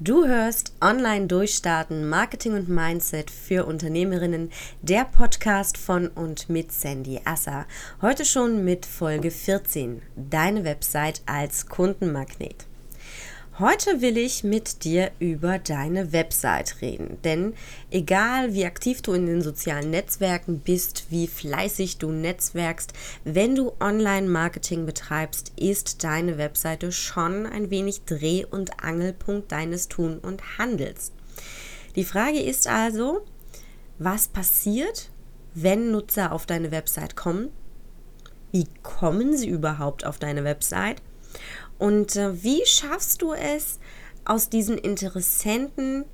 Du hörst Online Durchstarten, Marketing und Mindset für Unternehmerinnen, der Podcast von und mit Sandy Asser. Heute schon mit Folge 14, deine Website als Kundenmagnet. Heute will ich mit dir über deine Website reden, denn egal wie aktiv du in den sozialen Netzwerken bist, wie fleißig du netzwerkst, wenn du Online-Marketing betreibst, ist deine Webseite schon ein wenig Dreh- und Angelpunkt deines Tun und Handels. Die Frage ist also, was passiert, wenn Nutzer auf deine Website kommen? Wie kommen sie überhaupt auf deine Website? Und äh, wie schaffst du es, aus diesen Interessenten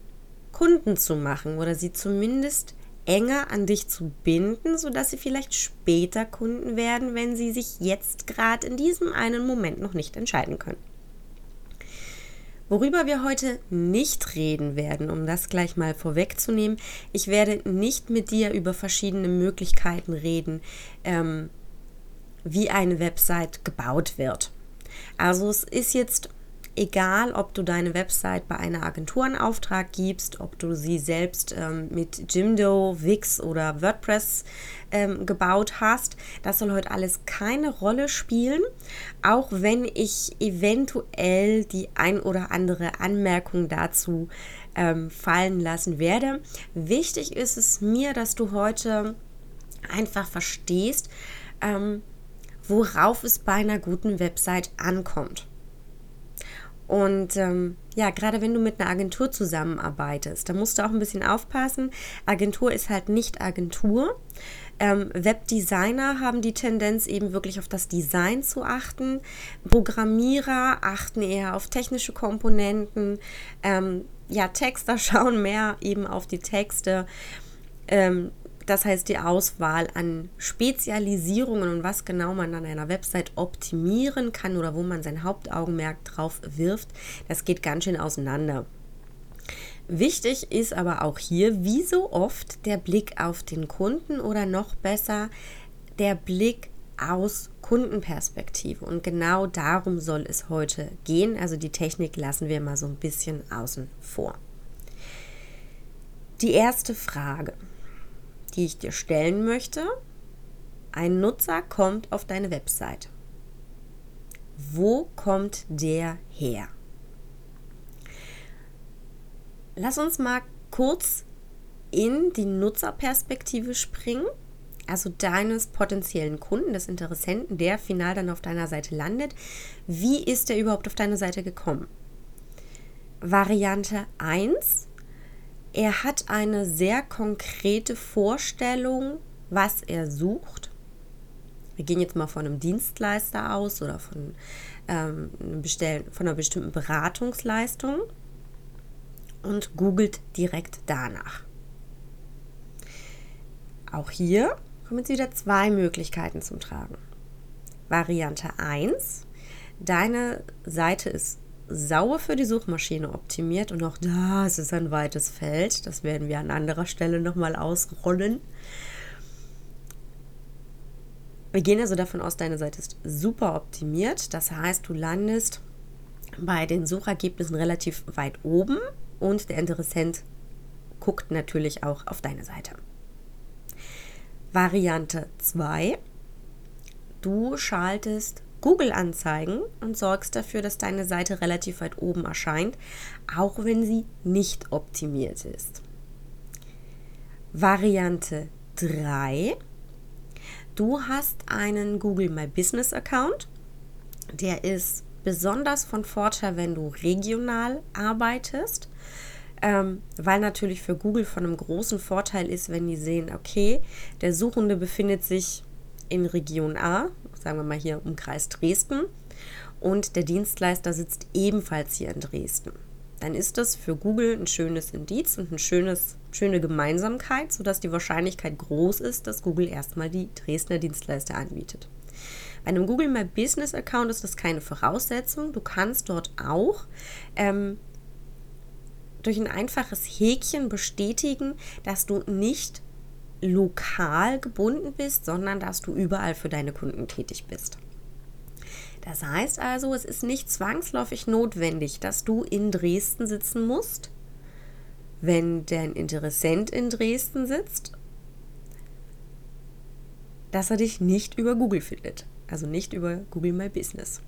Kunden zu machen oder sie zumindest enger an dich zu binden, sodass sie vielleicht später Kunden werden, wenn sie sich jetzt gerade in diesem einen Moment noch nicht entscheiden können. Worüber wir heute nicht reden werden, um das gleich mal vorwegzunehmen, ich werde nicht mit dir über verschiedene Möglichkeiten reden, ähm, wie eine Website gebaut wird. Also es ist jetzt egal, ob du deine Website bei einer Agentur in Auftrag gibst, ob du sie selbst ähm, mit Jimdo, Wix oder WordPress ähm, gebaut hast. Das soll heute alles keine Rolle spielen, auch wenn ich eventuell die ein oder andere Anmerkung dazu ähm, fallen lassen werde. Wichtig ist es mir, dass du heute einfach verstehst, ähm, worauf es bei einer guten Website ankommt. Und ähm, ja, gerade wenn du mit einer Agentur zusammenarbeitest, da musst du auch ein bisschen aufpassen. Agentur ist halt nicht Agentur. Ähm, Webdesigner haben die Tendenz, eben wirklich auf das Design zu achten. Programmierer achten eher auf technische Komponenten. Ähm, ja, Texter schauen mehr eben auf die Texte. Ähm, das heißt, die Auswahl an Spezialisierungen und was genau man an einer Website optimieren kann oder wo man sein Hauptaugenmerk drauf wirft, das geht ganz schön auseinander. Wichtig ist aber auch hier, wie so oft, der Blick auf den Kunden oder noch besser der Blick aus Kundenperspektive. Und genau darum soll es heute gehen. Also die Technik lassen wir mal so ein bisschen außen vor. Die erste Frage die ich dir stellen möchte. Ein Nutzer kommt auf deine Website. Wo kommt der her? Lass uns mal kurz in die Nutzerperspektive springen, also deines potenziellen Kunden, des Interessenten, der final dann auf deiner Seite landet. Wie ist er überhaupt auf deine Seite gekommen? Variante 1, er hat eine sehr konkrete Vorstellung, was er sucht. Wir gehen jetzt mal von einem Dienstleister aus oder von, ähm, von einer bestimmten Beratungsleistung und googelt direkt danach. Auch hier kommen jetzt wieder zwei Möglichkeiten zum Tragen. Variante 1. Deine Seite ist sauer für die Suchmaschine optimiert und auch das ist ein weites Feld. Das werden wir an anderer Stelle nochmal ausrollen. Wir gehen also davon aus, deine Seite ist super optimiert. Das heißt, du landest bei den Suchergebnissen relativ weit oben und der Interessent guckt natürlich auch auf deine Seite. Variante 2. Du schaltest Google-Anzeigen und sorgst dafür, dass deine Seite relativ weit oben erscheint, auch wenn sie nicht optimiert ist. Variante 3. Du hast einen Google My Business Account. Der ist besonders von Vorteil, wenn du regional arbeitest, ähm, weil natürlich für Google von einem großen Vorteil ist, wenn die sehen, okay, der Suchende befindet sich in Region A, sagen wir mal hier im Kreis Dresden, und der Dienstleister sitzt ebenfalls hier in Dresden. Dann ist das für Google ein schönes Indiz und eine schöne Gemeinsamkeit, sodass die Wahrscheinlichkeit groß ist, dass Google erstmal die Dresdner Dienstleister anbietet. Bei einem Google My Business Account ist das keine Voraussetzung. Du kannst dort auch ähm, durch ein einfaches Häkchen bestätigen, dass du nicht lokal gebunden bist, sondern dass du überall für deine Kunden tätig bist. Das heißt also, es ist nicht zwangsläufig notwendig, dass du in Dresden sitzen musst, wenn dein Interessent in Dresden sitzt, dass er dich nicht über Google findet. Also nicht über Google My Business.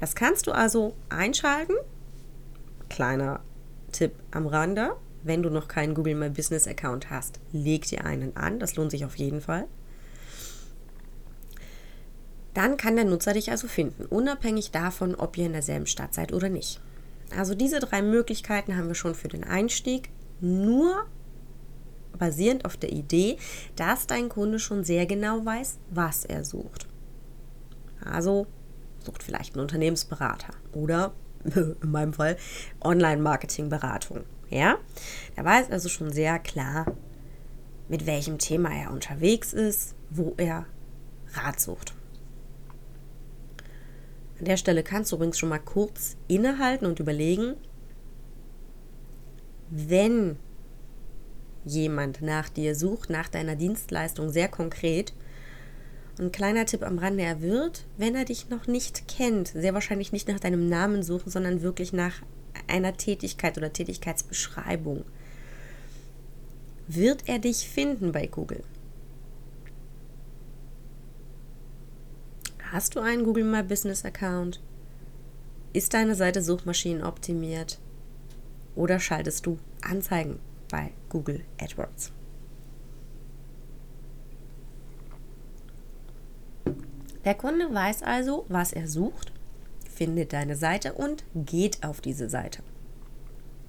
Das kannst du also einschalten. Kleiner Tipp am Rande. Wenn du noch keinen Google My Business Account hast, leg dir einen an. Das lohnt sich auf jeden Fall. Dann kann der Nutzer dich also finden, unabhängig davon, ob ihr in derselben Stadt seid oder nicht. Also diese drei Möglichkeiten haben wir schon für den Einstieg, nur basierend auf der Idee, dass dein Kunde schon sehr genau weiß, was er sucht. Also sucht vielleicht einen Unternehmensberater oder in meinem Fall Online-Marketing-Beratung. Ja, er weiß also schon sehr klar, mit welchem Thema er unterwegs ist, wo er Rat sucht. An der Stelle kannst du übrigens schon mal kurz innehalten und überlegen, wenn jemand nach dir sucht, nach deiner Dienstleistung sehr konkret, ein kleiner Tipp am Rande, er wird, wenn er dich noch nicht kennt, sehr wahrscheinlich nicht nach deinem Namen suchen, sondern wirklich nach einer Tätigkeit oder Tätigkeitsbeschreibung. Wird er dich finden bei Google? Hast du einen Google My Business Account? Ist deine Seite suchmaschinenoptimiert? Oder schaltest du Anzeigen bei Google AdWords? Der Kunde weiß also, was er sucht, findet deine Seite und geht auf diese Seite.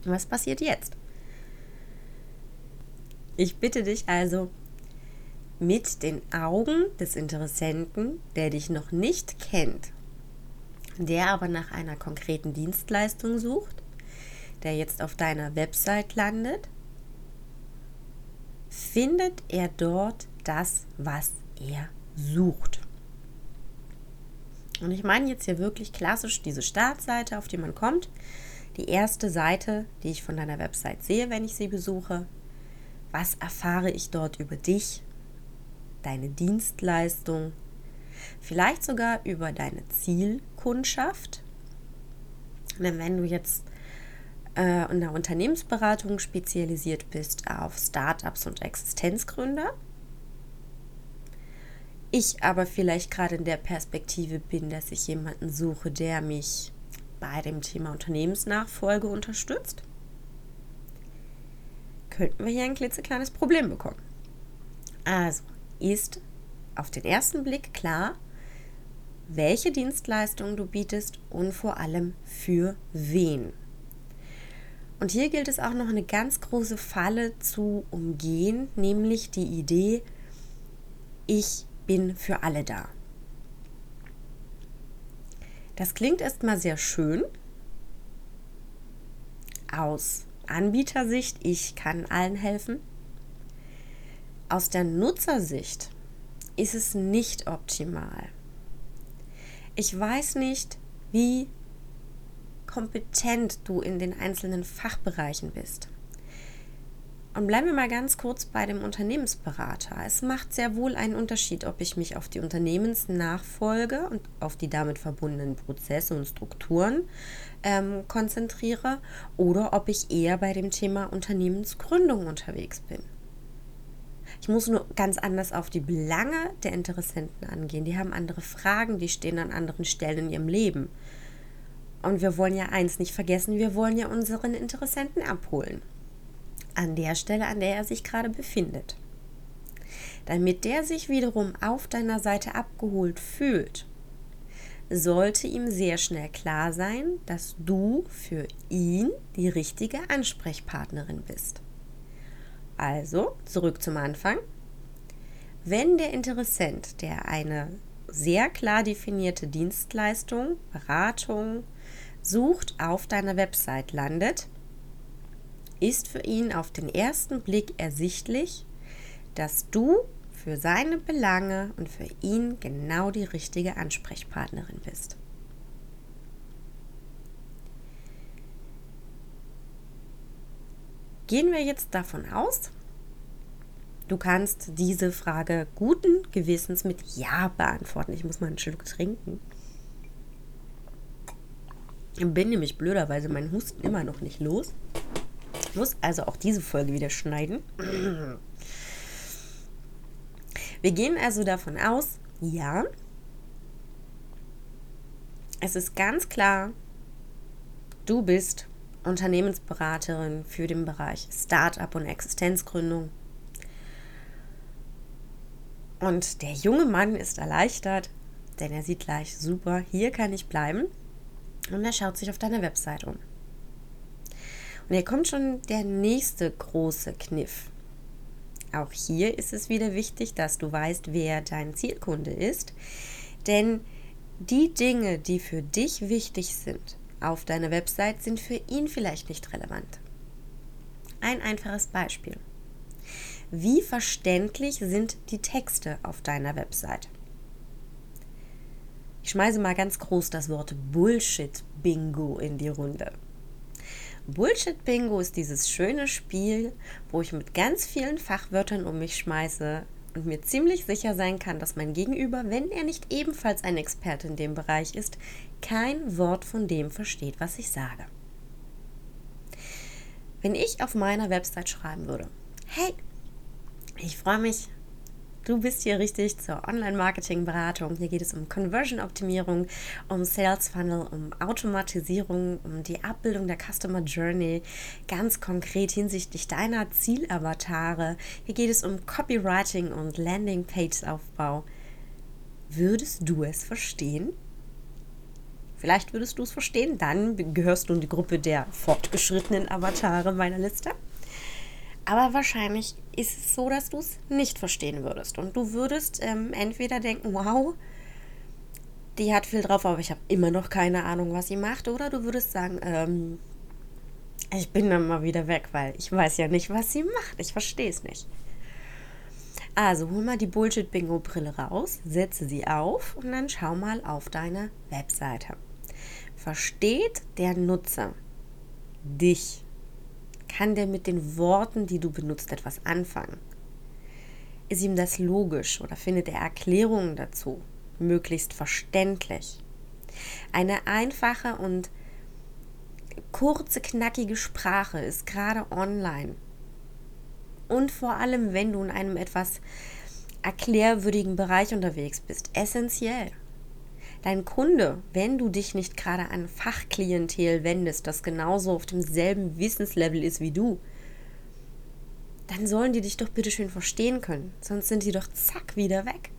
Was passiert jetzt? Ich bitte dich also, mit den Augen des Interessenten, der dich noch nicht kennt, der aber nach einer konkreten Dienstleistung sucht, der jetzt auf deiner Website landet, findet er dort das, was er sucht. Und ich meine jetzt hier wirklich klassisch diese Startseite, auf die man kommt. Die erste Seite, die ich von deiner Website sehe, wenn ich sie besuche. Was erfahre ich dort über dich? deine Dienstleistung, vielleicht sogar über deine Zielkundschaft. Denn wenn du jetzt äh, in der Unternehmensberatung spezialisiert bist auf Startups und Existenzgründer, ich aber vielleicht gerade in der Perspektive bin, dass ich jemanden suche, der mich bei dem Thema Unternehmensnachfolge unterstützt, könnten wir hier ein klitzekleines Problem bekommen. Also, ist auf den ersten Blick klar, welche Dienstleistungen du bietest und vor allem für wen. Und hier gilt es auch noch eine ganz große Falle zu umgehen, nämlich die Idee, ich bin für alle da. Das klingt erstmal sehr schön aus Anbietersicht, ich kann allen helfen. Aus der Nutzersicht ist es nicht optimal. Ich weiß nicht, wie kompetent du in den einzelnen Fachbereichen bist. Und bleiben wir mal ganz kurz bei dem Unternehmensberater. Es macht sehr wohl einen Unterschied, ob ich mich auf die Unternehmensnachfolge und auf die damit verbundenen Prozesse und Strukturen ähm, konzentriere oder ob ich eher bei dem Thema Unternehmensgründung unterwegs bin. Ich muss nur ganz anders auf die Belange der Interessenten angehen. Die haben andere Fragen, die stehen an anderen Stellen in ihrem Leben. Und wir wollen ja eins nicht vergessen, wir wollen ja unseren Interessenten abholen. An der Stelle, an der er sich gerade befindet. Damit der sich wiederum auf deiner Seite abgeholt fühlt, sollte ihm sehr schnell klar sein, dass du für ihn die richtige Ansprechpartnerin bist. Also, zurück zum Anfang. Wenn der Interessent, der eine sehr klar definierte Dienstleistung, Beratung sucht, auf deiner Website landet, ist für ihn auf den ersten Blick ersichtlich, dass du für seine Belange und für ihn genau die richtige Ansprechpartnerin bist. Gehen wir jetzt davon aus, du kannst diese Frage guten Gewissens mit Ja beantworten. Ich muss mal einen Schluck trinken. Bin nämlich blöderweise mein Husten immer noch nicht los. Muss also auch diese Folge wieder schneiden. Wir gehen also davon aus, ja, es ist ganz klar, du bist Unternehmensberaterin für den Bereich Startup und Existenzgründung. Und der junge Mann ist erleichtert, denn er sieht gleich, super, hier kann ich bleiben. Und er schaut sich auf deiner Website um. Und hier kommt schon der nächste große Kniff. Auch hier ist es wieder wichtig, dass du weißt, wer dein Zielkunde ist. Denn die Dinge, die für dich wichtig sind auf deiner Website, sind für ihn vielleicht nicht relevant. Ein einfaches Beispiel. Wie verständlich sind die Texte auf deiner Website? Ich schmeiße mal ganz groß das Wort Bullshit-Bingo in die Runde. Bullshit-Bingo ist dieses schöne Spiel, wo ich mit ganz vielen Fachwörtern um mich schmeiße und mir ziemlich sicher sein kann, dass mein Gegenüber, wenn er nicht ebenfalls ein Experte in dem Bereich ist, kein Wort von dem versteht, was ich sage. Wenn ich auf meiner Website schreiben würde, hey, ich freue mich, Du bist hier richtig zur Online-Marketing-Beratung. Hier geht es um Conversion-Optimierung, um Sales Funnel, um Automatisierung, um die Abbildung der Customer Journey, ganz konkret hinsichtlich deiner Zielavatare. Hier geht es um Copywriting und Landing-Page-Aufbau. Würdest du es verstehen? Vielleicht würdest du es verstehen, dann gehörst du in die Gruppe der fortgeschrittenen Avatare meiner Liste. Aber wahrscheinlich ist es so, dass du es nicht verstehen würdest. Und du würdest ähm, entweder denken, wow, die hat viel drauf, aber ich habe immer noch keine Ahnung, was sie macht. Oder du würdest sagen, ähm, ich bin dann mal wieder weg, weil ich weiß ja nicht, was sie macht. Ich verstehe es nicht. Also hol mal die Bullshit-Bingo-Brille raus, setze sie auf und dann schau mal auf deine Webseite. Versteht der Nutzer dich kann der mit den Worten, die du benutzt, etwas anfangen? Ist ihm das logisch oder findet er Erklärungen dazu möglichst verständlich? Eine einfache und kurze, knackige Sprache ist gerade online und vor allem, wenn du in einem etwas erklärwürdigen Bereich unterwegs bist, essentiell dein Kunde, wenn du dich nicht gerade an Fachklientel wendest, das genauso auf demselben Wissenslevel ist wie du, dann sollen die dich doch bitte schön verstehen können. Sonst sind die doch zack wieder weg.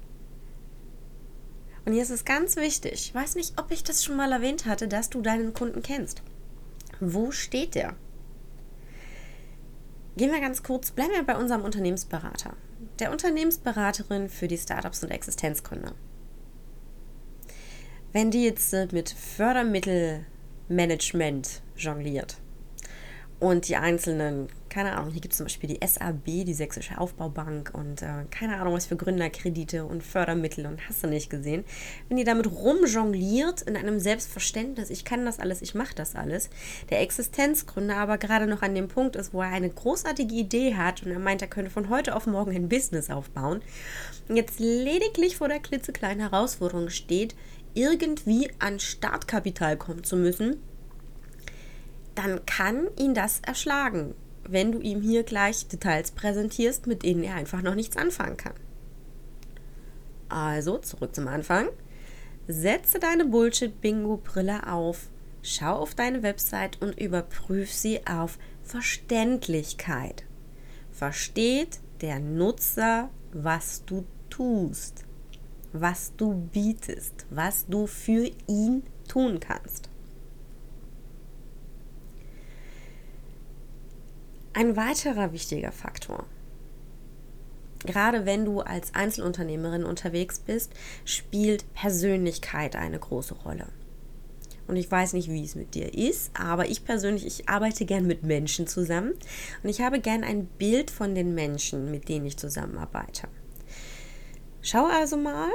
Und hier ist es ganz wichtig, ich weiß nicht, ob ich das schon mal erwähnt hatte, dass du deinen Kunden kennst. Wo steht der? Gehen wir ganz kurz, bleiben wir bei unserem Unternehmensberater. Der Unternehmensberaterin für die Startups und Existenzgründer. Wenn die jetzt äh, mit Fördermittelmanagement jongliert und die einzelnen, keine Ahnung, hier gibt es zum Beispiel die SAB, die Sächsische Aufbaubank und äh, keine Ahnung, was für Gründerkredite und Fördermittel und hast du nicht gesehen. Wenn die damit rumjongliert in einem Selbstverständnis, ich kann das alles, ich mache das alles, der Existenzgründer aber gerade noch an dem Punkt ist, wo er eine großartige Idee hat und er meint, er könnte von heute auf morgen ein Business aufbauen, und jetzt lediglich vor der klitzekleinen Herausforderung steht, irgendwie an Startkapital kommen zu müssen, dann kann ihn das erschlagen, wenn du ihm hier gleich Details präsentierst, mit denen er einfach noch nichts anfangen kann. Also, zurück zum Anfang. Setze deine Bullshit-Bingo-Brille auf, schau auf deine Website und überprüf sie auf Verständlichkeit. Versteht der Nutzer, was du tust? Was du bietest, was du für ihn tun kannst. Ein weiterer wichtiger Faktor, gerade wenn du als Einzelunternehmerin unterwegs bist, spielt Persönlichkeit eine große Rolle. Und ich weiß nicht, wie es mit dir ist, aber ich persönlich, ich arbeite gern mit Menschen zusammen und ich habe gern ein Bild von den Menschen, mit denen ich zusammenarbeite. Schau also mal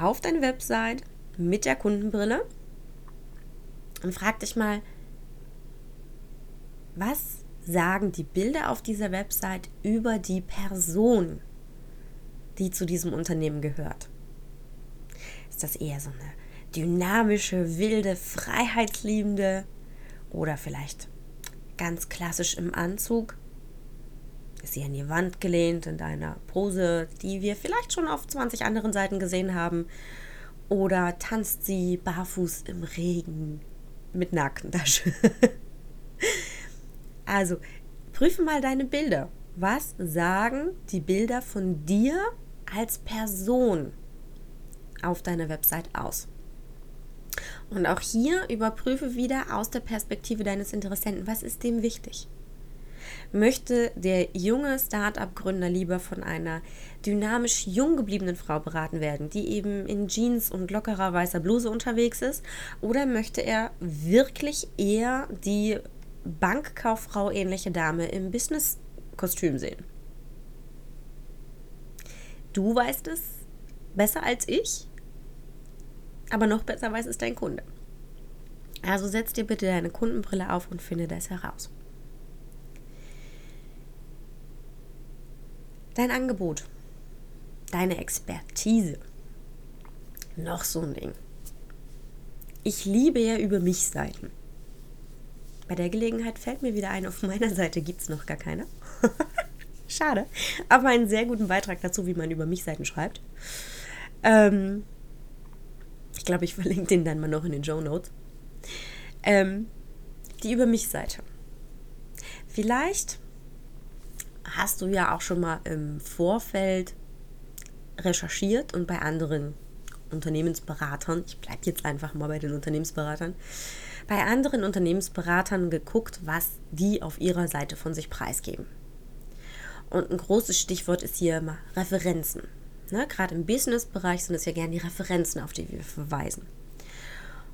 auf deine Website mit der Kundenbrille und frag dich mal, was sagen die Bilder auf dieser Website über die Person, die zu diesem Unternehmen gehört? Ist das eher so eine dynamische, wilde, freiheitsliebende oder vielleicht ganz klassisch im Anzug? Ist sie an die Wand gelehnt in einer Pose, die wir vielleicht schon auf 20 anderen Seiten gesehen haben? Oder tanzt sie barfuß im Regen mit Nackentasche? also, prüfe mal deine Bilder. Was sagen die Bilder von dir als Person auf deiner Website aus? Und auch hier überprüfe wieder aus der Perspektive deines Interessenten, was ist dem wichtig? Möchte der junge Start-up-Gründer lieber von einer dynamisch jung gebliebenen Frau beraten werden, die eben in Jeans und lockerer weißer Bluse unterwegs ist? Oder möchte er wirklich eher die Bankkauffrau ähnliche Dame im Business-Kostüm sehen? Du weißt es besser als ich, aber noch besser weiß es dein Kunde. Also setz dir bitte deine Kundenbrille auf und finde das heraus. Dein Angebot, deine Expertise. Noch so ein Ding. Ich liebe ja über mich Seiten. Bei der Gelegenheit fällt mir wieder ein, auf meiner Seite gibt es noch gar keine. Schade. Aber einen sehr guten Beitrag dazu, wie man über mich Seiten schreibt. Ähm, ich glaube, ich verlinke den dann mal noch in den Show Notes. Ähm, die über mich Seite. Vielleicht hast du ja auch schon mal im Vorfeld recherchiert und bei anderen Unternehmensberatern, ich bleibe jetzt einfach mal bei den Unternehmensberatern, bei anderen Unternehmensberatern geguckt, was die auf ihrer Seite von sich preisgeben. Und ein großes Stichwort ist hier immer Referenzen. Ne? Gerade im Business-Bereich sind es ja gerne die Referenzen, auf die wir verweisen.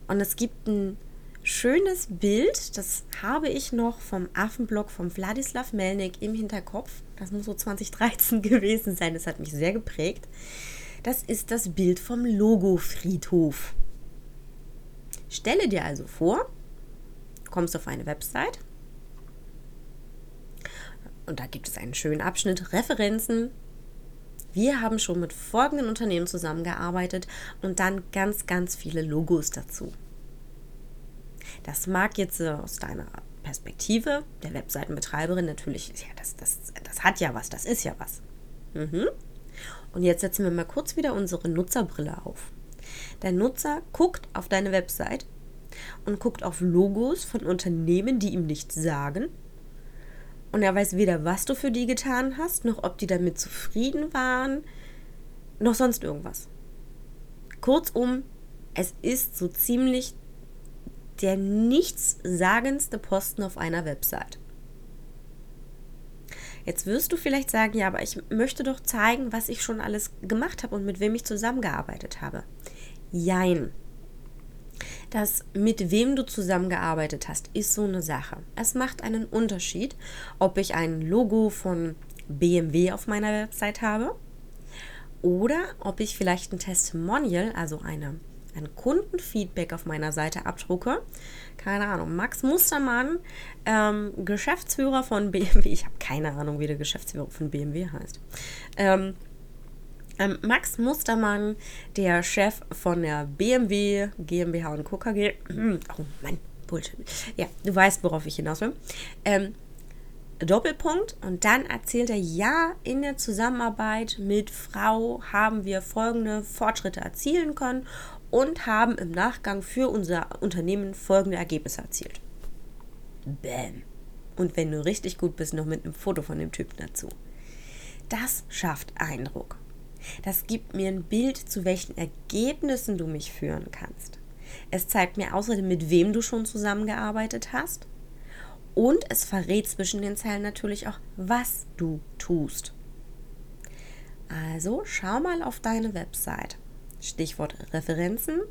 Und es gibt ein schönes Bild, das habe ich noch vom Affenblog von Wladislav Melnik im Hinterkopf. Das muss so 2013 gewesen sein, das hat mich sehr geprägt. Das ist das Bild vom Logo-Friedhof. Stelle dir also vor, kommst auf eine Website und da gibt es einen schönen Abschnitt Referenzen. Wir haben schon mit folgenden Unternehmen zusammengearbeitet und dann ganz, ganz viele Logos dazu. Das mag jetzt aus deiner Perspektive der Webseitenbetreiberin natürlich, ja, das, das, das hat ja was, das ist ja was. Mhm. Und jetzt setzen wir mal kurz wieder unsere Nutzerbrille auf. Der Nutzer guckt auf deine Website und guckt auf Logos von Unternehmen, die ihm nichts sagen. Und er weiß weder, was du für die getan hast, noch ob die damit zufrieden waren, noch sonst irgendwas. Kurzum, es ist so ziemlich der nichtssagendste Posten auf einer Website. Jetzt wirst du vielleicht sagen, ja, aber ich möchte doch zeigen, was ich schon alles gemacht habe und mit wem ich zusammengearbeitet habe. Jein. Das, mit wem du zusammengearbeitet hast, ist so eine Sache. Es macht einen Unterschied, ob ich ein Logo von BMW auf meiner Website habe oder ob ich vielleicht ein Testimonial, also eine ein Kundenfeedback auf meiner Seite abdrucke. Keine Ahnung, Max Mustermann, ähm, Geschäftsführer von BMW. Ich habe keine Ahnung, wie der Geschäftsführer von BMW heißt. Ähm, ähm, Max Mustermann, der Chef von der BMW GmbH und Co. KG. Oh Mann, Bullshit. Ja, du weißt, worauf ich hinaus will. Ähm, Doppelpunkt und dann erzählt er, ja, in der Zusammenarbeit mit Frau haben wir folgende Fortschritte erzielen können und haben im Nachgang für unser Unternehmen folgende Ergebnisse erzielt. Bäm. Und wenn du richtig gut bist, noch mit einem Foto von dem Typen dazu. Das schafft Eindruck. Das gibt mir ein Bild, zu welchen Ergebnissen du mich führen kannst. Es zeigt mir außerdem, mit wem du schon zusammengearbeitet hast. Und es verrät zwischen den Zeilen natürlich auch, was du tust. Also schau mal auf deine Website. Stichwort Referenzen,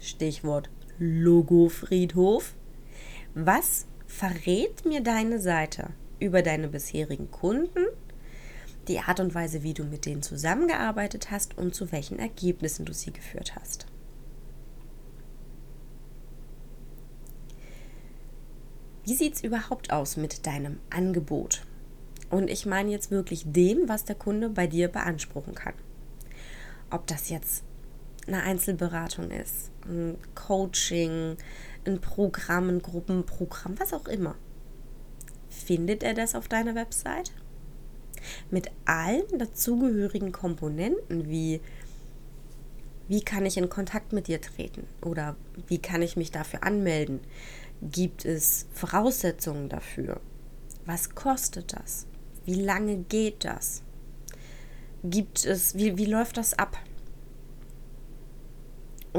Stichwort Logofriedhof. Was verrät mir deine Seite über deine bisherigen Kunden, die Art und Weise, wie du mit denen zusammengearbeitet hast und zu welchen Ergebnissen du sie geführt hast? Wie sieht es überhaupt aus mit deinem Angebot? Und ich meine jetzt wirklich dem, was der Kunde bei dir beanspruchen kann. Ob das jetzt eine Einzelberatung ist, ein Coaching, ein Programm, ein Gruppenprogramm, was auch immer. Findet er das auf deiner Website? Mit allen dazugehörigen Komponenten wie wie kann ich in Kontakt mit dir treten oder wie kann ich mich dafür anmelden? Gibt es Voraussetzungen dafür? Was kostet das? Wie lange geht das? Gibt es, wie, wie läuft das ab?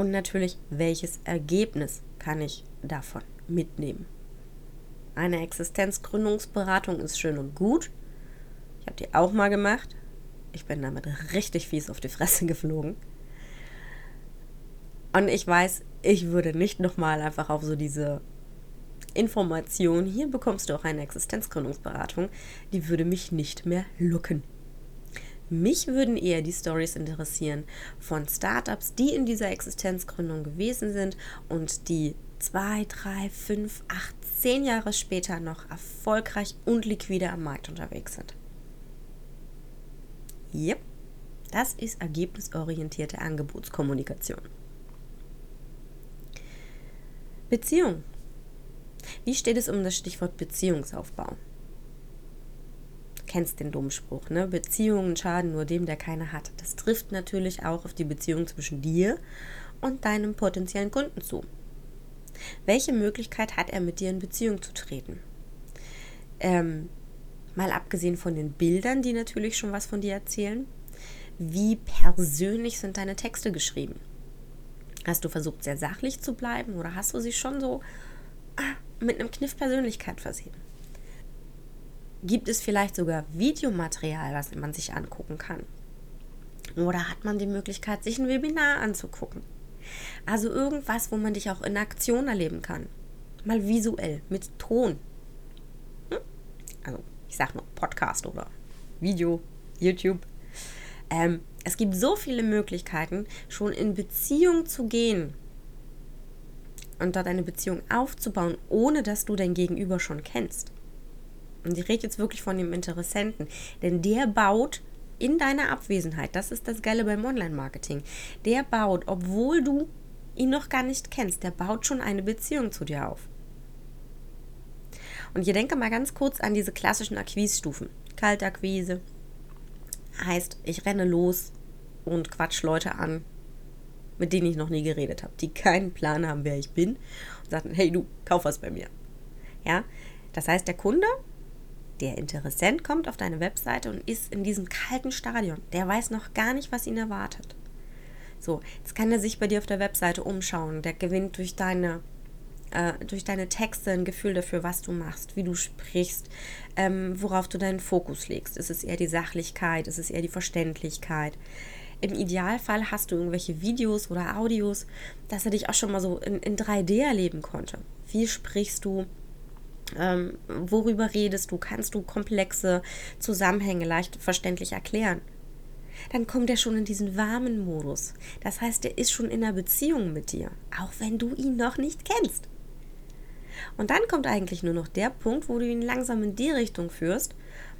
Und natürlich, welches Ergebnis kann ich davon mitnehmen? Eine Existenzgründungsberatung ist schön und gut. Ich habe die auch mal gemacht. Ich bin damit richtig fies auf die Fresse geflogen. Und ich weiß, ich würde nicht nochmal einfach auf so diese Information, hier bekommst du auch eine Existenzgründungsberatung, die würde mich nicht mehr lucken. Mich würden eher die Stories interessieren von Startups, die in dieser Existenzgründung gewesen sind und die zwei, drei, fünf, acht, zehn Jahre später noch erfolgreich und liquide am Markt unterwegs sind. Yep, das ist ergebnisorientierte Angebotskommunikation. Beziehung. Wie steht es um das Stichwort Beziehungsaufbau? Kennst den Dummspruch, ne? Beziehungen schaden nur dem, der keine hat. Das trifft natürlich auch auf die Beziehung zwischen dir und deinem potenziellen Kunden zu. Welche Möglichkeit hat er mit dir in Beziehung zu treten? Ähm, mal abgesehen von den Bildern, die natürlich schon was von dir erzählen, wie persönlich sind deine Texte geschrieben? Hast du versucht, sehr sachlich zu bleiben oder hast du sie schon so ah, mit einem Kniff Persönlichkeit versehen? Gibt es vielleicht sogar Videomaterial, was man sich angucken kann? Oder hat man die Möglichkeit, sich ein Webinar anzugucken? Also irgendwas, wo man dich auch in Aktion erleben kann. Mal visuell, mit Ton. Hm? Also, ich sag nur Podcast oder Video, YouTube. Ähm, es gibt so viele Möglichkeiten, schon in Beziehung zu gehen und dort eine Beziehung aufzubauen, ohne dass du dein Gegenüber schon kennst. Und ich rede jetzt wirklich von dem Interessenten, denn der baut in deiner Abwesenheit, das ist das Geile beim Online-Marketing, der baut, obwohl du ihn noch gar nicht kennst, der baut schon eine Beziehung zu dir auf. Und ich denke mal ganz kurz an diese klassischen Akquise-Stufen. Kaltakquise, Heißt, ich renne los und quatsch Leute an, mit denen ich noch nie geredet habe, die keinen Plan haben, wer ich bin und sagen, hey du, kauf was bei mir. Ja, das heißt, der Kunde, der Interessent kommt auf deine Webseite und ist in diesem kalten Stadion. Der weiß noch gar nicht, was ihn erwartet. So, jetzt kann er sich bei dir auf der Webseite umschauen. Der gewinnt durch deine äh, durch deine Texte ein Gefühl dafür, was du machst, wie du sprichst, ähm, worauf du deinen Fokus legst. Ist es eher die Sachlichkeit? Ist es eher die Verständlichkeit? Im Idealfall hast du irgendwelche Videos oder Audios, dass er dich auch schon mal so in, in 3D erleben konnte. Wie sprichst du? Ähm, worüber redest du? Kannst du komplexe Zusammenhänge leicht verständlich erklären? Dann kommt er schon in diesen warmen Modus. Das heißt, er ist schon in einer Beziehung mit dir, auch wenn du ihn noch nicht kennst. Und dann kommt eigentlich nur noch der Punkt, wo du ihn langsam in die Richtung führst,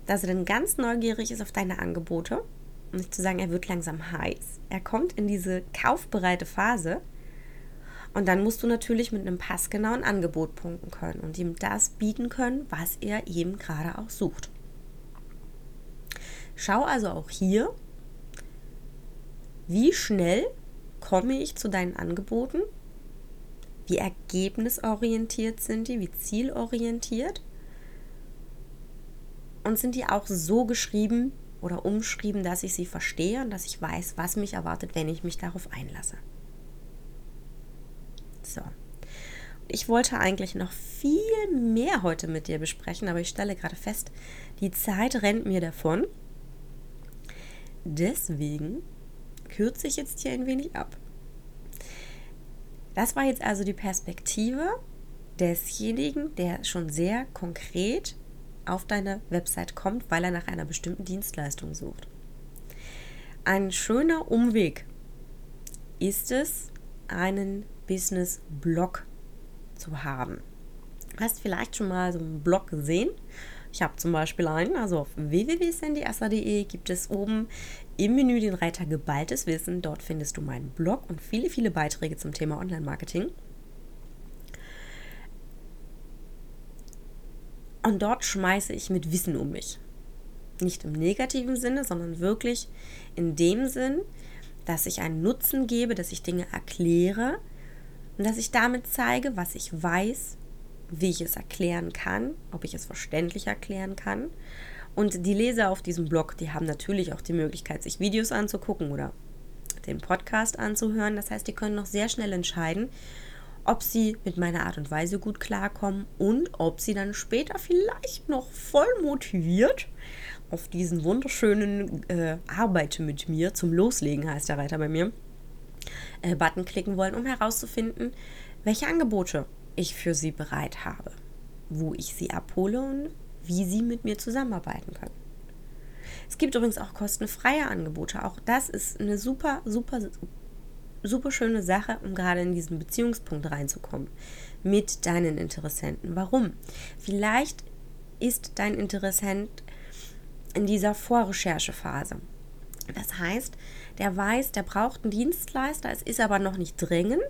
dass er dann ganz neugierig ist auf deine Angebote. Um nicht zu sagen, er wird langsam heiß. Er kommt in diese kaufbereite Phase. Und dann musst du natürlich mit einem passgenauen Angebot punkten können und ihm das bieten können, was er eben gerade auch sucht. Schau also auch hier, wie schnell komme ich zu deinen Angeboten wie ergebnisorientiert sind die? Wie zielorientiert? Und sind die auch so geschrieben oder umschrieben, dass ich sie verstehe und dass ich weiß, was mich erwartet, wenn ich mich darauf einlasse? So. Ich wollte eigentlich noch viel mehr heute mit dir besprechen, aber ich stelle gerade fest, die Zeit rennt mir davon. Deswegen kürze ich jetzt hier ein wenig ab. Das war jetzt also die Perspektive desjenigen, der schon sehr konkret auf deine Website kommt, weil er nach einer bestimmten Dienstleistung sucht. Ein schöner Umweg ist es, einen Business-Blog zu haben. Hast vielleicht schon mal so einen Blog gesehen. Ich habe zum Beispiel einen, also auf www.sandyasser.de gibt es oben im Menü den Reiter Geballtes Wissen. Dort findest du meinen Blog und viele, viele Beiträge zum Thema Online-Marketing. Und dort schmeiße ich mit Wissen um mich. Nicht im negativen Sinne, sondern wirklich in dem Sinn, dass ich einen Nutzen gebe, dass ich Dinge erkläre und dass ich damit zeige, was ich weiß, wie ich es erklären kann, ob ich es verständlich erklären kann. Und die Leser auf diesem Blog, die haben natürlich auch die Möglichkeit, sich Videos anzugucken oder den Podcast anzuhören. Das heißt, die können noch sehr schnell entscheiden, ob sie mit meiner Art und Weise gut klarkommen und ob sie dann später vielleicht noch voll motiviert auf diesen wunderschönen äh, Arbeite mit mir, zum Loslegen heißt der Reiter bei mir, äh, Button klicken wollen, um herauszufinden, welche Angebote ich für sie bereit habe, wo ich sie abhole und wie sie mit mir zusammenarbeiten können. Es gibt übrigens auch kostenfreie Angebote. Auch das ist eine super, super, super schöne Sache, um gerade in diesen Beziehungspunkt reinzukommen mit deinen Interessenten. Warum? Vielleicht ist dein Interessent in dieser Vorrecherchephase. Das heißt, der weiß, der braucht einen Dienstleister, es ist aber noch nicht dringend.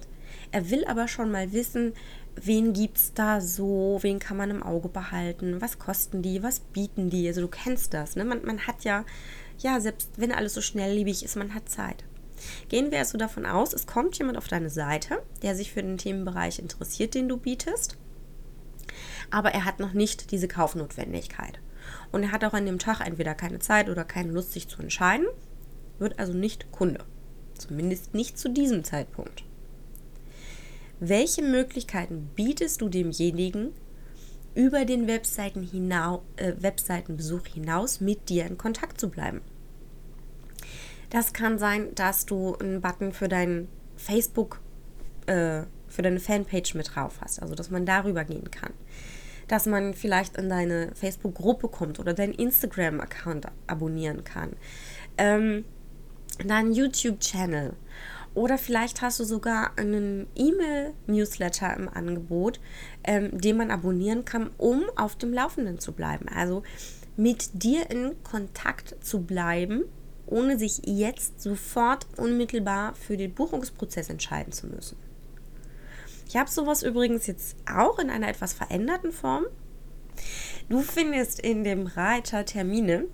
Er will aber schon mal wissen, wen gibt es da so, wen kann man im Auge behalten, was kosten die, was bieten die. Also du kennst das, ne? Man, man hat ja, ja, selbst wenn alles so schnelllebig ist, man hat Zeit. Gehen wir also davon aus, es kommt jemand auf deine Seite, der sich für den Themenbereich interessiert, den du bietest, aber er hat noch nicht diese Kaufnotwendigkeit. Und er hat auch an dem Tag entweder keine Zeit oder keine Lust, sich zu entscheiden, wird also nicht Kunde. Zumindest nicht zu diesem Zeitpunkt. Welche Möglichkeiten bietest du demjenigen, über den Webseiten hinau äh, Webseitenbesuch hinaus mit dir in Kontakt zu bleiben? Das kann sein, dass du einen Button für dein Facebook, äh, für deine Fanpage mit drauf hast, also dass man darüber gehen kann dass man vielleicht in deine Facebook-Gruppe kommt oder deinen Instagram-Account abonnieren kann, ähm, deinen YouTube-Channel. Oder vielleicht hast du sogar einen E-Mail-Newsletter im Angebot, ähm, den man abonnieren kann, um auf dem Laufenden zu bleiben. Also mit dir in Kontakt zu bleiben, ohne sich jetzt sofort unmittelbar für den Buchungsprozess entscheiden zu müssen. Ich habe sowas übrigens jetzt auch in einer etwas veränderten Form. Du findest in dem Reiter Termine,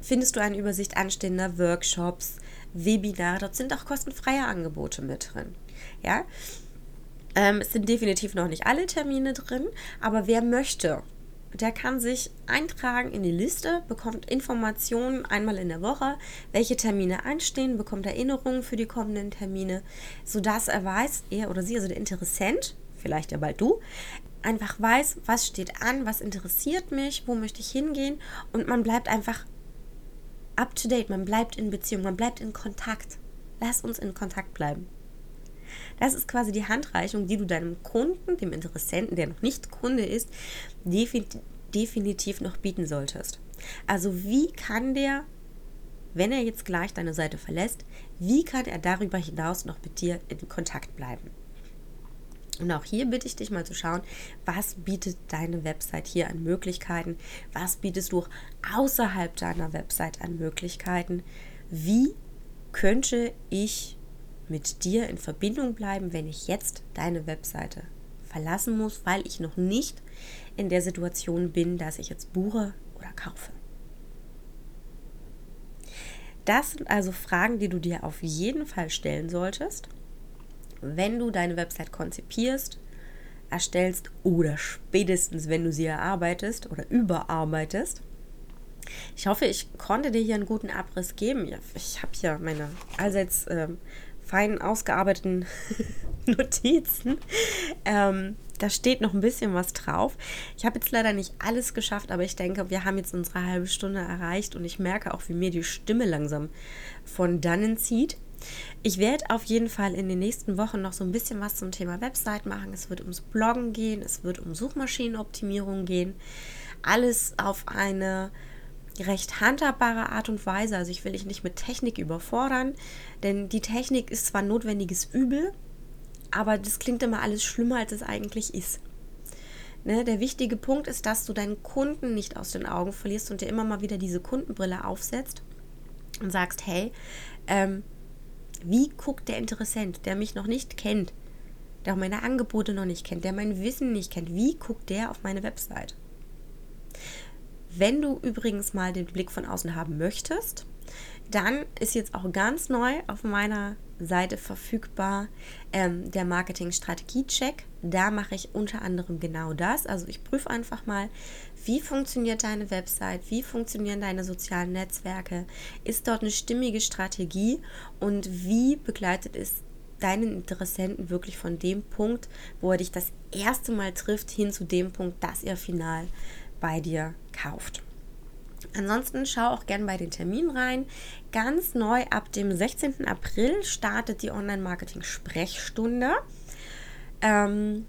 findest du eine Übersicht anstehender Workshops, Webinare, dort sind auch kostenfreie Angebote mit drin. Ja, ähm, es sind definitiv noch nicht alle Termine drin, aber wer möchte, der kann sich eintragen in die Liste, bekommt Informationen einmal in der Woche, welche Termine anstehen, bekommt Erinnerungen für die kommenden Termine, sodass er weiß, er oder sie, also der Interessent, vielleicht ja bald du, einfach weiß, was steht an, was interessiert mich, wo möchte ich hingehen und man bleibt einfach up to date, man bleibt in Beziehung, man bleibt in Kontakt. Lass uns in Kontakt bleiben. Das ist quasi die Handreichung, die du deinem Kunden, dem Interessenten, der noch nicht Kunde ist, definitiv noch bieten solltest. Also wie kann der, wenn er jetzt gleich deine Seite verlässt, wie kann er darüber hinaus noch mit dir in Kontakt bleiben? Und auch hier bitte ich dich mal zu schauen, was bietet deine Website hier an Möglichkeiten? Was bietest du außerhalb deiner Website an Möglichkeiten? Wie könnte ich mit dir in Verbindung bleiben, wenn ich jetzt deine Webseite verlassen muss, weil ich noch nicht in der Situation bin, dass ich jetzt buche oder kaufe. Das sind also Fragen, die du dir auf jeden Fall stellen solltest, wenn du deine Website konzipierst, erstellst oder spätestens, wenn du sie erarbeitest oder überarbeitest. Ich hoffe, ich konnte dir hier einen guten Abriss geben. Ich habe hier meine allseits äh, fein ausgearbeiteten Notizen. Ähm, da steht noch ein bisschen was drauf. Ich habe jetzt leider nicht alles geschafft, aber ich denke, wir haben jetzt unsere halbe Stunde erreicht und ich merke auch, wie mir die Stimme langsam von dannen zieht. Ich werde auf jeden Fall in den nächsten Wochen noch so ein bisschen was zum Thema Website machen. Es wird ums Bloggen gehen, es wird um Suchmaschinenoptimierung gehen. Alles auf eine recht handhabbare Art und Weise. Also ich will dich nicht mit Technik überfordern, denn die Technik ist zwar notwendiges Übel, aber das klingt immer alles schlimmer, als es eigentlich ist. Ne, der wichtige Punkt ist, dass du deinen Kunden nicht aus den Augen verlierst und dir immer mal wieder diese Kundenbrille aufsetzt und sagst, hey, ähm, wie guckt der Interessent, der mich noch nicht kennt, der auch meine Angebote noch nicht kennt, der mein Wissen nicht kennt, wie guckt der auf meine Website? Wenn du übrigens mal den Blick von außen haben möchtest, dann ist jetzt auch ganz neu auf meiner Seite verfügbar ähm, der Marketing-Strategie-Check. Da mache ich unter anderem genau das. Also ich prüfe einfach mal, wie funktioniert deine Website, wie funktionieren deine sozialen Netzwerke, ist dort eine stimmige Strategie und wie begleitet es deinen Interessenten wirklich von dem Punkt, wo er dich das erste Mal trifft, hin zu dem Punkt, dass er final bei dir kauft. Ansonsten schau auch gerne bei den Terminen rein. Ganz neu ab dem 16. April startet die Online-Marketing-Sprechstunde. Ähm,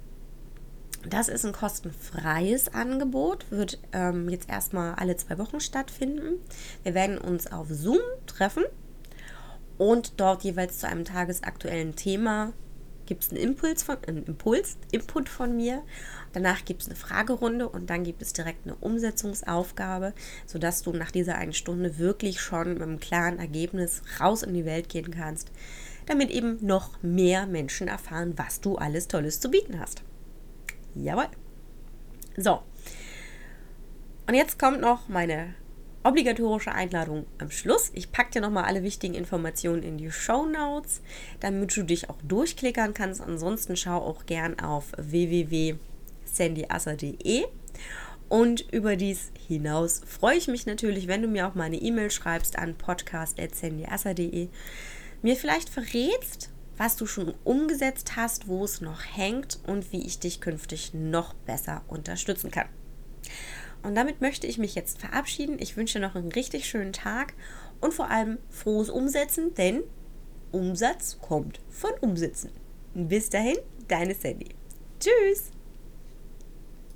das ist ein kostenfreies Angebot, wird ähm, jetzt erstmal alle zwei Wochen stattfinden. Wir werden uns auf Zoom treffen und dort jeweils zu einem tagesaktuellen Thema gibt es einen Impuls von, einen Impuls, Input von mir. Danach gibt es eine Fragerunde und dann gibt es direkt eine Umsetzungsaufgabe, sodass du nach dieser einen Stunde wirklich schon mit einem klaren Ergebnis raus in die Welt gehen kannst, damit eben noch mehr Menschen erfahren, was du alles Tolles zu bieten hast. Jawohl. So. Und jetzt kommt noch meine obligatorische Einladung am Schluss. Ich packe dir nochmal alle wichtigen Informationen in die Show Notes, damit du dich auch durchklickern kannst. Ansonsten schau auch gern auf www.sandyasser.de. Und über dies hinaus freue ich mich natürlich, wenn du mir auch mal eine E-Mail schreibst an podcast.sandyasser.de. Mir vielleicht verrätst, was du schon umgesetzt hast, wo es noch hängt und wie ich dich künftig noch besser unterstützen kann. Und damit möchte ich mich jetzt verabschieden. Ich wünsche noch einen richtig schönen Tag und vor allem frohes Umsetzen, denn Umsatz kommt von Umsetzen. Bis dahin, deine Sandy. Tschüss!